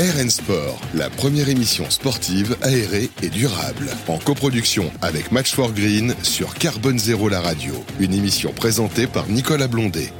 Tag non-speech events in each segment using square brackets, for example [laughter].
RN Sport, la première émission sportive aérée et durable. En coproduction avec Match for Green sur Carbone Zéro la radio. Une émission présentée par Nicolas Blondet.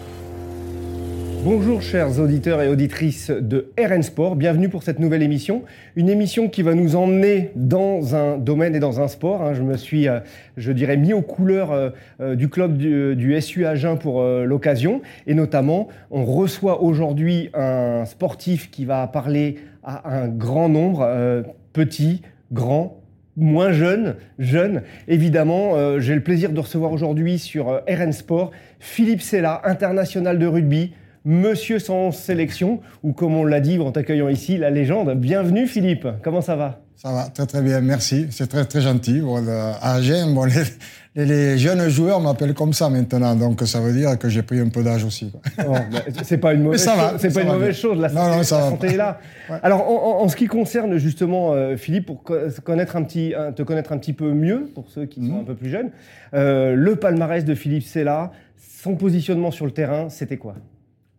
Bonjour chers auditeurs et auditrices de RN Sport, bienvenue pour cette nouvelle émission. Une émission qui va nous emmener dans un domaine et dans un sport. hein. Je me suis, euh, je dirais, mis aux couleurs euh, euh, du club du, du SU Agen pour l'occasion. Et notamment, on reçoit aujourd'hui un sportif qui va parler à un grand nombre, petit, grand, moins jeune, jeune. Évidemment, j'ai le plaisir de recevoir aujourd'hui sur RN Sport Philippe Sella, international de rugby, monsieur sans sélection, ou comme on l'a dit en t'accueillant ici, la légende. Bienvenue Philippe, comment ça va? Ça va très très bien, merci. C'est très très gentil. Bon, à Agen, bon, les, les- les jeunes joueurs m'appellent comme ça maintenant, donc ça veut dire que j'ai pris un peu d'âge aussi. Oh, bah, C'est pas une mauvaise ça chose. C'est ça pas une va mauvaise bien. chose. La Non, santé, non, ça la va. santé est là. Ouais. Alors, en, en- en ce qui concerne justement euh, Philippe, pour connaître un petit, un- te connaître un petit peu mieux, pour ceux qui sont Mhm. un peu plus jeunes, euh, le palmarès de Philippe Sella, son positionnement sur le terrain, c'était quoi?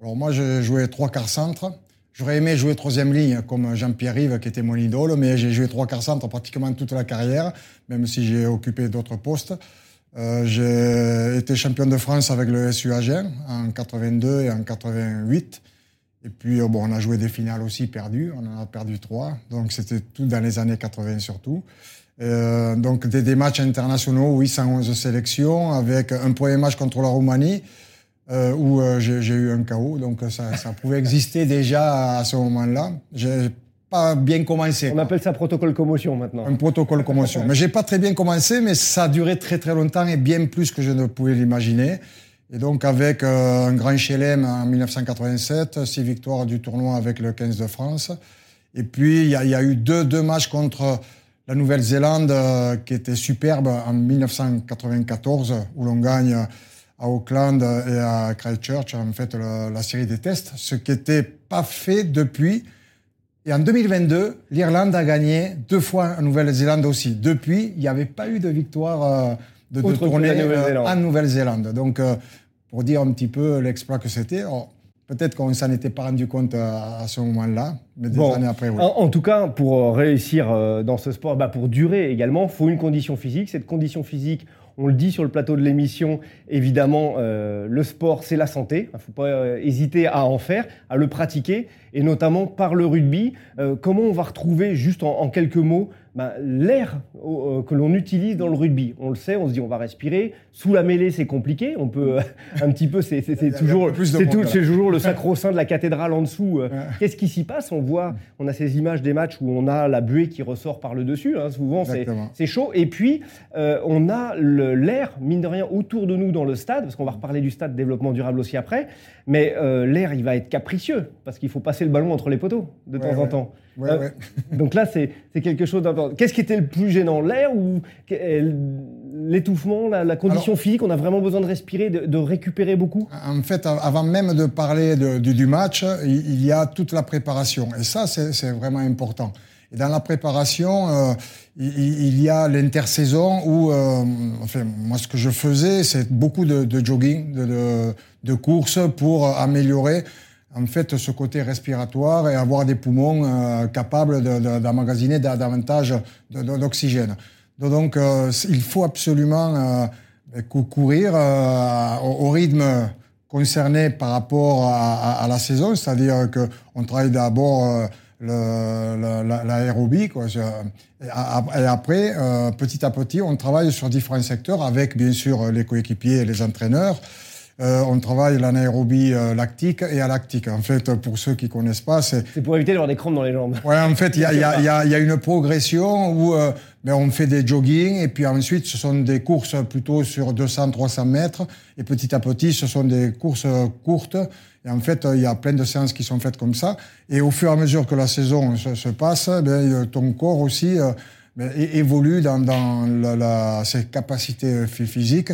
Alors moi, j'ai joué trois quarts centre. J'aurais aimé jouer troisième ligne comme Jean-Pierre Rive, qui était mon idole, mais j'ai joué trois quarts centre pratiquement toute la carrière, même si j'ai occupé d'autres postes. Euh, j'ai été champion de France avec le SU Agen en 82 et en 88. Et puis, euh, bon, on a joué des finales aussi perdues. On en a perdu trois. Donc, c'était tout dans les années 80 surtout. Euh, donc, des, des matchs internationaux, oui, 111 sélections, avec un premier match contre la Roumanie, euh, où euh, j'ai eu un KO. Donc, ça, ça pouvait exister déjà à ce moment-là. J'ai pas bien commencé. On quoi. appelle ça protocole commotion maintenant. Un protocole commotion. Mais j'ai pas très bien commencé, mais ça a duré très très longtemps et bien plus que je ne pouvais l'imaginer. Et donc avec euh, un grand chelem en 1987, six victoires du tournoi avec le 15 de France. Et puis il y, y a eu deux, deux matchs contre la Nouvelle-Zélande euh, qui étaient superbes en 1994 où l'on gagne à Auckland et à Christchurch en fait le- la série des tests, ce qui n'était pas fait depuis. Et en 2022, l'Irlande a gagné deux fois en Nouvelle-Zélande aussi. Depuis, il n'y avait pas eu de victoire euh, de, de tournée euh, en Nouvelle-Zélande. Donc, euh, pour dire un petit peu l'exploit que c'était, alors, peut-être qu'on ne s'en était pas rendu compte à, à ce moment-là, mais des Bon. années après, oui. En, en tout cas, pour euh, réussir euh, dans ce sport, bah, pour durer également, il faut une condition physique. Cette condition physique, on le dit sur le plateau de l'émission, évidemment, euh, le sport, c'est la santé. Il ne faut pas euh, hésiter à en faire, à le pratiquer, et notamment par le rugby. Euh, comment on va retrouver, juste en, en quelques mots, bah, l'air que l'on utilise dans le rugby? On le sait, on se dit on va respirer. Sous la mêlée, c'est compliqué. On peut [laughs] un petit peu, c'est toujours, c'est toujours le sacro-saint de la cathédrale en dessous. Qu'est-ce qui s'y passe? On voit, on a ces images des matchs où on a la buée qui ressort par le dessus. hein, souvent, c'est chaud. Et puis, euh, on a l'air, mine de rien, autour de nous dans le stade, parce qu'on va reparler du stade développement durable aussi après. Mais euh, l'air, il va être capricieux, parce qu'il faut passer le ballon entre les poteaux de Ouais, temps en temps. Ouais, ouais. Donc là, c'est quelque chose d'important. Qu'est-ce qui était le plus gênant? L'air ou l'étouffement, la, la condition physique? On a vraiment besoin de respirer, de, de récupérer beaucoup? En fait, av- avant même de parler de- du, du match, il il y a toute la préparation. Et ça, c'est vraiment important. Et dans la préparation, euh, il, il y a l'intersaison où, euh, enfin, moi, ce que je faisais, c'est beaucoup de, jogging, de, de, de courses pour améliorer en fait ce côté respiratoire et avoir des poumons euh, capables de- de- d'emmagasiner davantage de- de- d'oxygène. Donc, euh, il faut absolument euh, cou- courir euh, au, au rythme concerné par rapport à, à- à la saison, c'est-à-dire que on travaille d'abord euh, l'aérobie, Et, et après, euh, petit à petit, on travaille sur différents secteurs avec bien sûr les coéquipiers et les entraîneurs. Euh, on travaille l'anaérobie euh, lactique et alactique. En fait, pour ceux qui connaissent pas, c'est C'est pour éviter d'avoir des crampes dans les jambes. Ouais, en fait, il y a, y, a, y, a, il y a une progression où euh, ben, on fait des jogging et puis ensuite ce sont des courses plutôt sur 200-300 mètres et petit à petit ce sont des courses euh, courtes et en fait il y a plein de séances qui sont faites comme ça et au fur et à mesure que la saison se, se passe, ben, ton corps aussi ben, évolue dans, dans la, la- ses capacités phy- physiques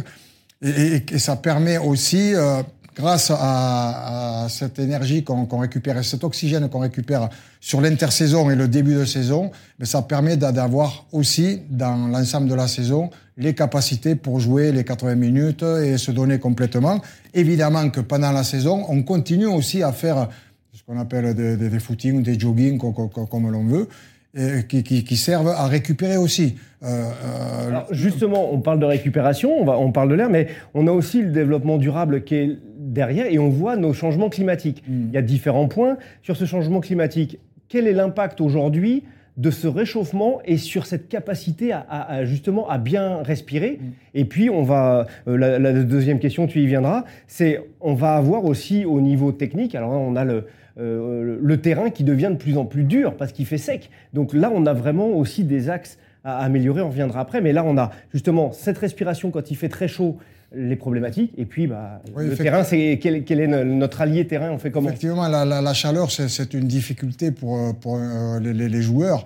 et, ça permet aussi euh, grâce à, cette énergie qu'on récupère et cet oxygène qu'on récupère sur l'intersaison et le début de saison, mais ça permet d'a- d'avoir aussi dans l'ensemble de la saison les capacités pour jouer les 80 minutes et se donner complètement. Évidemment que pendant la saison, on continue aussi à faire ce qu'on appelle des, des, des footings, des jogging, comme, l'on veut, et qui, qui, servent à récupérer aussi. Alors justement, on parle de récupération, on, va, on parle de l'air, mais on a aussi le développement durable qui est derrière et on voit nos changements climatiques. Hmm. Il y a différents points sur ce changement climatique. Quel est l'impact aujourd'hui de ce réchauffement et sur cette capacité à, justement à bien respirer? Mm. Et puis on va euh, la, deuxième question, tu y viendras, c'est on va avoir aussi au niveau technique. Alors on a le euh, le terrain qui devient de plus en plus dur parce qu'il fait sec. Donc là, on a vraiment aussi des axes à améliorer. On reviendra après, mais là, on a justement cette respiration quand il fait très chaud les problématiques. Et puis, bah, le terrain, c'est quel, est notre allié terrain On fait comment? Effectivement, la, chaleur, c'est une difficulté pour, euh, pour euh, les, joueurs,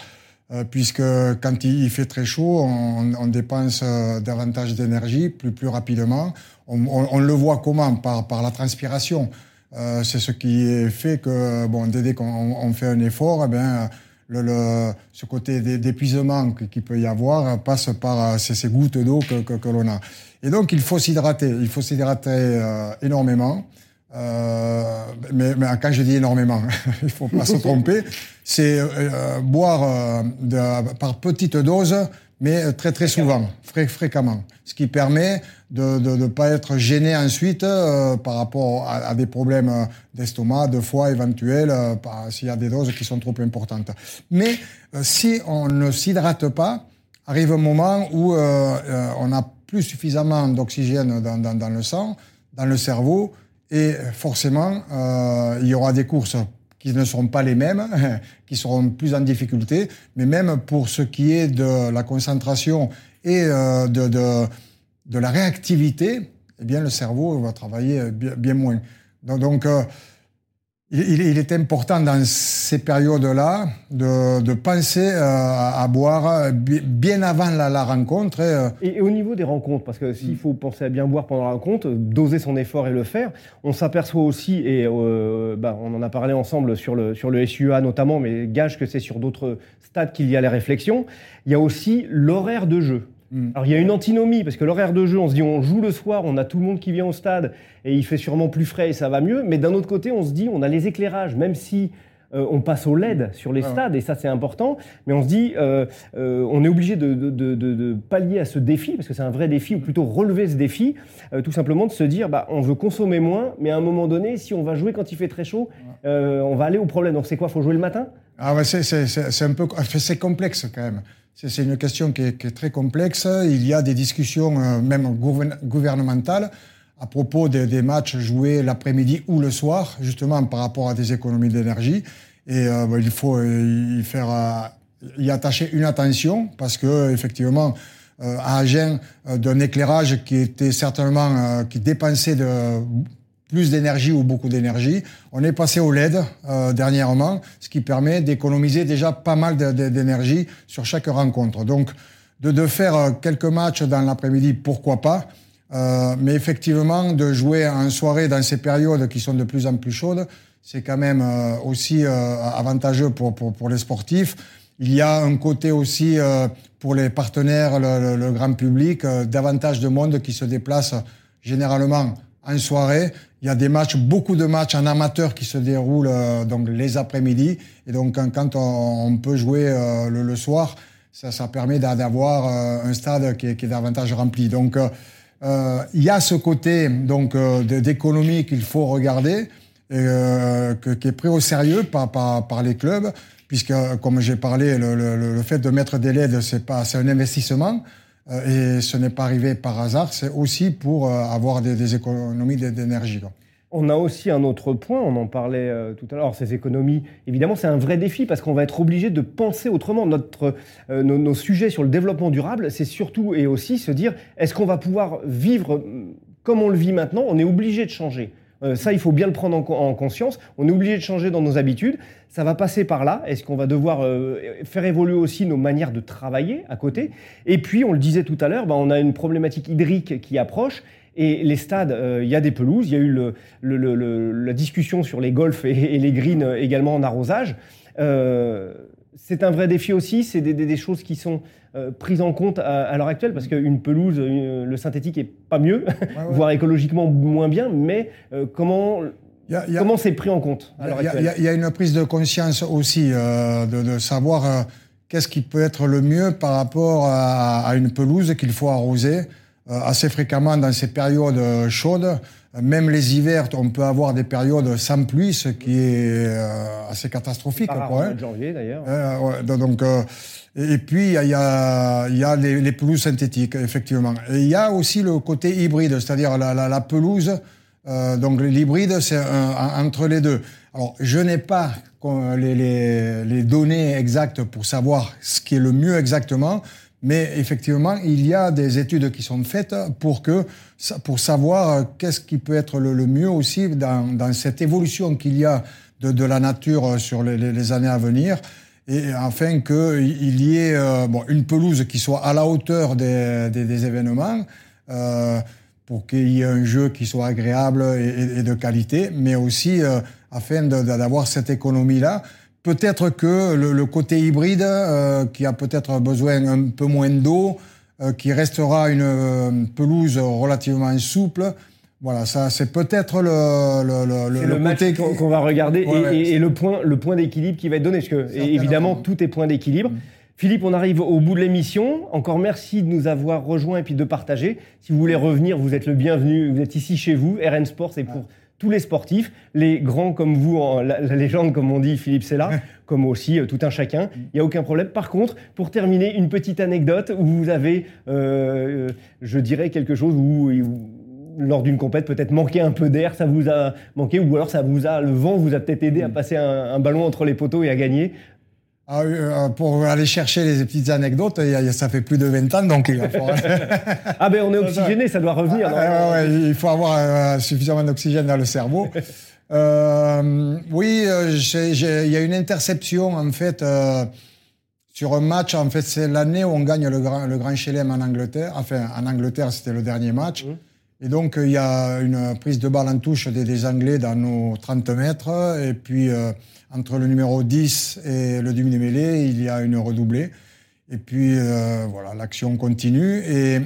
euh, puisque quand il, fait très chaud, on, dépense davantage d'énergie plus, plus rapidement. On, le voit comment? Par, par la transpiration. C'est ce qui fait que, bon, dès qu'on fait un effort, eh bien, le, ce côté d'épuisement qu'il peut y avoir passe par ces, gouttes d'eau que, que, que l'on a. Et donc, il faut s'hydrater. Il faut s'hydrater euh, énormément. Euh, mais, mais, quand je dis énormément, [laughs] il faut pas se tromper. C'est euh, boire euh, de, par petites doses, mais très très souvent, fréquemment. Ce qui permet de ne pas être gêné ensuite euh, par rapport à, à des problèmes d'estomac, de foie éventuels, s'il y a des doses qui sont trop importantes. Mais si on ne s'hydrate pas, arrive un moment où on a plus suffisamment d'oxygène dans, dans, dans, le sang, dans le cerveau, et forcément, euh, il y aura des courses qui ne seront pas les mêmes, [laughs] qui seront plus en difficulté, mais même pour ce qui est de la concentration et euh, de, de, de, la réactivité, eh bien, le cerveau va travailler bien, bien moins. Donc, euh, il, est important dans ces périodes-là de, penser euh, à, boire bien avant la, rencontre. Euh, et, au niveau des rencontres, parce que s'il faut penser à bien boire pendant la rencontre, doser son effort et le faire, on s'aperçoit aussi, et euh, bah, on en a parlé ensemble sur le, sur le SUA notamment, mais gage que c'est sur d'autres stades qu'il y a les réflexions, il y a aussi l'horaire de jeu. Mm. Alors il y a une antinomie, parce que l'horaire de jeu, on se dit on joue le soir, on a tout le monde qui vient au stade, et il fait sûrement plus frais et ça va mieux, mais d'un autre côté, on se dit on a les éclairages, même si euh, on passe au LED sur les stades, et ça c'est important, mais on se dit euh, euh, on est obligé de, pallier à ce défi, parce que c'est un vrai défi, ou plutôt relever ce défi, tout simplement de se dire bah, on veut consommer moins, mais à un moment donné, si on va jouer quand il fait très chaud, on va aller au problème. Donc c'est quoi, faut jouer le matin? Ah ouais, c'est un peu c'est complexe quand même. C'est une question qui est, très complexe. Il y a des discussions, euh, même gouvernementales, à propos des, matchs joués l'après-midi ou le soir, justement par rapport à des économies d'énergie. Et euh, il faut euh, y attacher une attention parce que effectivement, à Agen, d'un éclairage qui était certainement qui dépensait de plus d'énergie ou beaucoup d'énergie. On est passé au LED euh, dernièrement, ce qui permet d'économiser déjà pas mal d'énergie sur chaque rencontre. Donc, de, de faire euh, quelques matchs dans l'après-midi, pourquoi pas euh, Mais effectivement, de jouer en soirée dans ces périodes qui sont de plus en plus chaudes, c'est quand même euh, aussi avantageux pour, pour, pour, les sportifs. Il y a un côté aussi pour les partenaires, le, le grand public, davantage de monde qui se déplace généralement en soirée. Il y a des matchs, beaucoup de matchs en amateur qui se déroulent euh, les après-midi. Et donc quand on, peut jouer euh, le, soir, ça, permet d'avoir euh, un stade qui est, davantage rempli. Donc il y a ce côté donc d'économie qu'il faut regarder, et, que, qui est pris au sérieux par, par, les clubs, puisque comme j'ai parlé, le, fait de mettre des LED, c'est pas, c'est un investissement. Euh, et ce n'est pas arrivé par hasard, c'est aussi pour euh, avoir des, économies d'énergie. On a aussi un autre point, on en parlait euh, tout à l'heure, ces économies, évidemment c'est un vrai défi parce qu'on va être obligé de penser autrement. Notre, nos, sujets sur le développement durable, c'est surtout et aussi se dire, est-ce qu'on va pouvoir vivre comme on le vit maintenant? On est obligé de changer. Euh, ça, il faut bien le prendre en, conscience. On est obligé de changer dans nos habitudes. Ça va passer par là. Est-ce qu'on va devoir euh, faire évoluer aussi nos manières de travailler à côté? Et puis, on le disait tout à l'heure, bah, on a une problématique hydrique qui approche. Et les stades, euh, il y a des pelouses. Il y a eu la discussion sur les golfs et, les greens également en arrosage c'est un vrai défi aussi, c'est des, choses qui sont euh, prises en compte à, l'heure actuelle, parce qu'une pelouse, le synthétique est pas mieux, [laughs] voire écologiquement moins bien, mais euh, comment Comment c'est pris en compte Il y, a une prise de conscience aussi euh, de, savoir euh, qu'est-ce qui peut être le mieux par rapport à, une pelouse qu'il faut arroser euh, assez fréquemment dans ces périodes chaudes. Même les hivers, on peut avoir des périodes sans pluie, ce qui est assez catastrophique. Par quoi, hein. janvier d'ailleurs. donc, et puis, il y a, y a les, les, pelouses synthétiques, effectivement. Et il y a aussi le côté hybride, c'est-à-dire la, la, la, pelouse euh, donc l'hybride, c'est entre les deux. Alors, je n'ai pas les, les, les, données exactes pour savoir ce qui est le mieux exactement, mais effectivement, il y a des études qui sont faites pour que pour savoir qu'est-ce qui peut être le, mieux aussi dans, dans cette évolution qu'il y a de, de, la nature sur les, les, années à venir, et afin qu'il y ait euh, bon, une pelouse qui soit à la hauteur des, des, des événements. Euh, pour qu'il y ait un jeu qui soit agréable et, de qualité, mais aussi euh, afin d'avoir cette économie-là. Peut-être que le, côté hybride, euh, qui a peut-être besoin un peu moins d'eau, euh, qui restera une pelouse relativement souple, voilà, ça c'est peut-être le, le, le, côté qu'on va regarder et, le point, le point d'équilibre qui va être donné, parce que évidemment tout est point d'équilibre. Mm. Philippe, on arrive au bout de l'émission. Encore merci de nous avoir rejoints et puis de partager. Si vous voulez revenir, vous êtes le bienvenu. Vous êtes ici chez vous. RN Sport, c'est pour tous les sportifs, les grands comme vous, la, légende comme on dit, Philippe là, comme aussi euh, tout un chacun. Il n'y a aucun problème. Par contre, pour terminer, une petite anecdote où vous avez, euh, je dirais quelque chose où, lors d'une compète, peut-être manqué un peu d'air, ça vous a manqué, ou alors ça vous a, le vent vous a peut-être aidé à mm. passer un, ballon entre les poteaux et à gagner. Ah, euh, pour aller chercher les petites anecdotes, ça fait plus de 20 ans, donc il va falloir... [laughs] ah ben on est oxygéné, ça doit revenir. Ah, il faut avoir euh, suffisamment d'oxygène dans le cerveau. [laughs] euh, oui, euh, il y a une interception en fait sur un match. En fait, c'est l'année où on gagne le Grand, le Grand Chelem en Angleterre. Enfin, en Angleterre, c'était le dernier match. Mmh. Et donc, il y a une prise de balle en touche des, Anglais dans nos 30 mètres. Et puis entre le numéro 10 et le demi-mêlée, il y a une redoublée. Et puis, euh, voilà, l'action continue. Et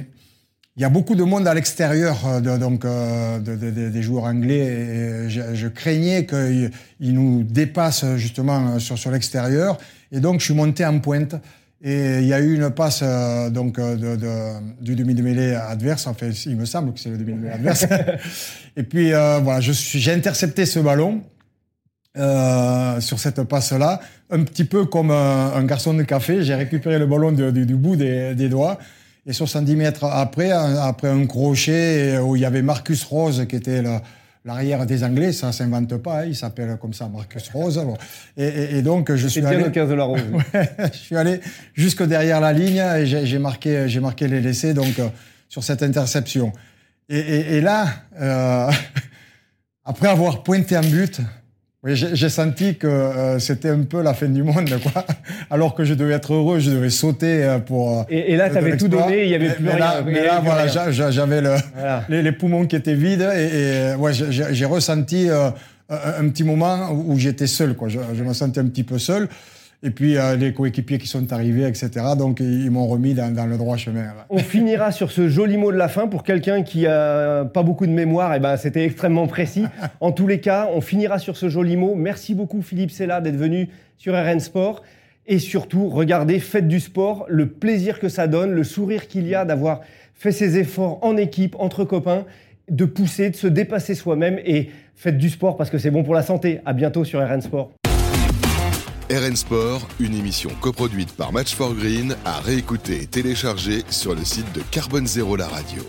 il y a beaucoup de monde à l'extérieur euh, de, donc, euh, des joueurs anglais. Et je, craignais qu'ils nous dépassent justement sur, sur l'extérieur. Et donc, je suis monté en pointe. Et il y a eu une passe donc de, du demi-mêlée adverse. Enfin, il me semble que c'est le demi-mêlée adverse. [laughs] et puis voilà, j'ai intercepté ce ballon. Euh, sur cette passe-là, un petit peu comme un, garçon de café. J'ai récupéré le ballon du, bout des, doigts. Et 70 mètres après, après un crochet où il y avait Marcus Rose qui était l'arrière des Anglais, ça s'invente pas, hein, il s'appelle comme ça Marcus Rose. Et, donc je suis allé, de la Rose. [laughs] je suis allé jusque derrière la ligne et j'ai marqué, j'ai marqué les laissés donc euh, sur cette interception. Et, là, euh, [laughs] après avoir pointé un but, oui, j'ai senti que euh, c'était un peu la fin du monde, quoi. [laughs] Alors que je devais être heureux, je devais sauter euh, pour. Euh, et, et là, tu avais tout donné, il y avait plus rien. mais là, voilà, j'avais le, les, poumons qui étaient vides et, ouais, j'ai ressenti un petit moment où, j'étais seul, quoi. Je, je, me sentais un petit peu seul. Et puis euh, les coéquipiers qui sont arrivés, etc. Donc ils, m'ont remis dans, le droit chemin. On finira sur ce joli mot de la fin pour quelqu'un qui a pas beaucoup de mémoire. Eh ben c'était extrêmement précis. en tous les cas, on finira sur ce joli mot. Merci beaucoup Philippe Sella d'être venu sur RN Sport. Et surtout, regardez, faites du sport, le plaisir que ça donne, le sourire qu'il y a d'avoir fait ses efforts en équipe, entre copains, de pousser, de se dépasser soi-même et faites du sport parce que c'est bon pour la santé. À bientôt sur RN Sport. RN Sport, une émission coproduite par Match for Green, à réécouter et télécharger sur le site de Carbone Zéro la radio.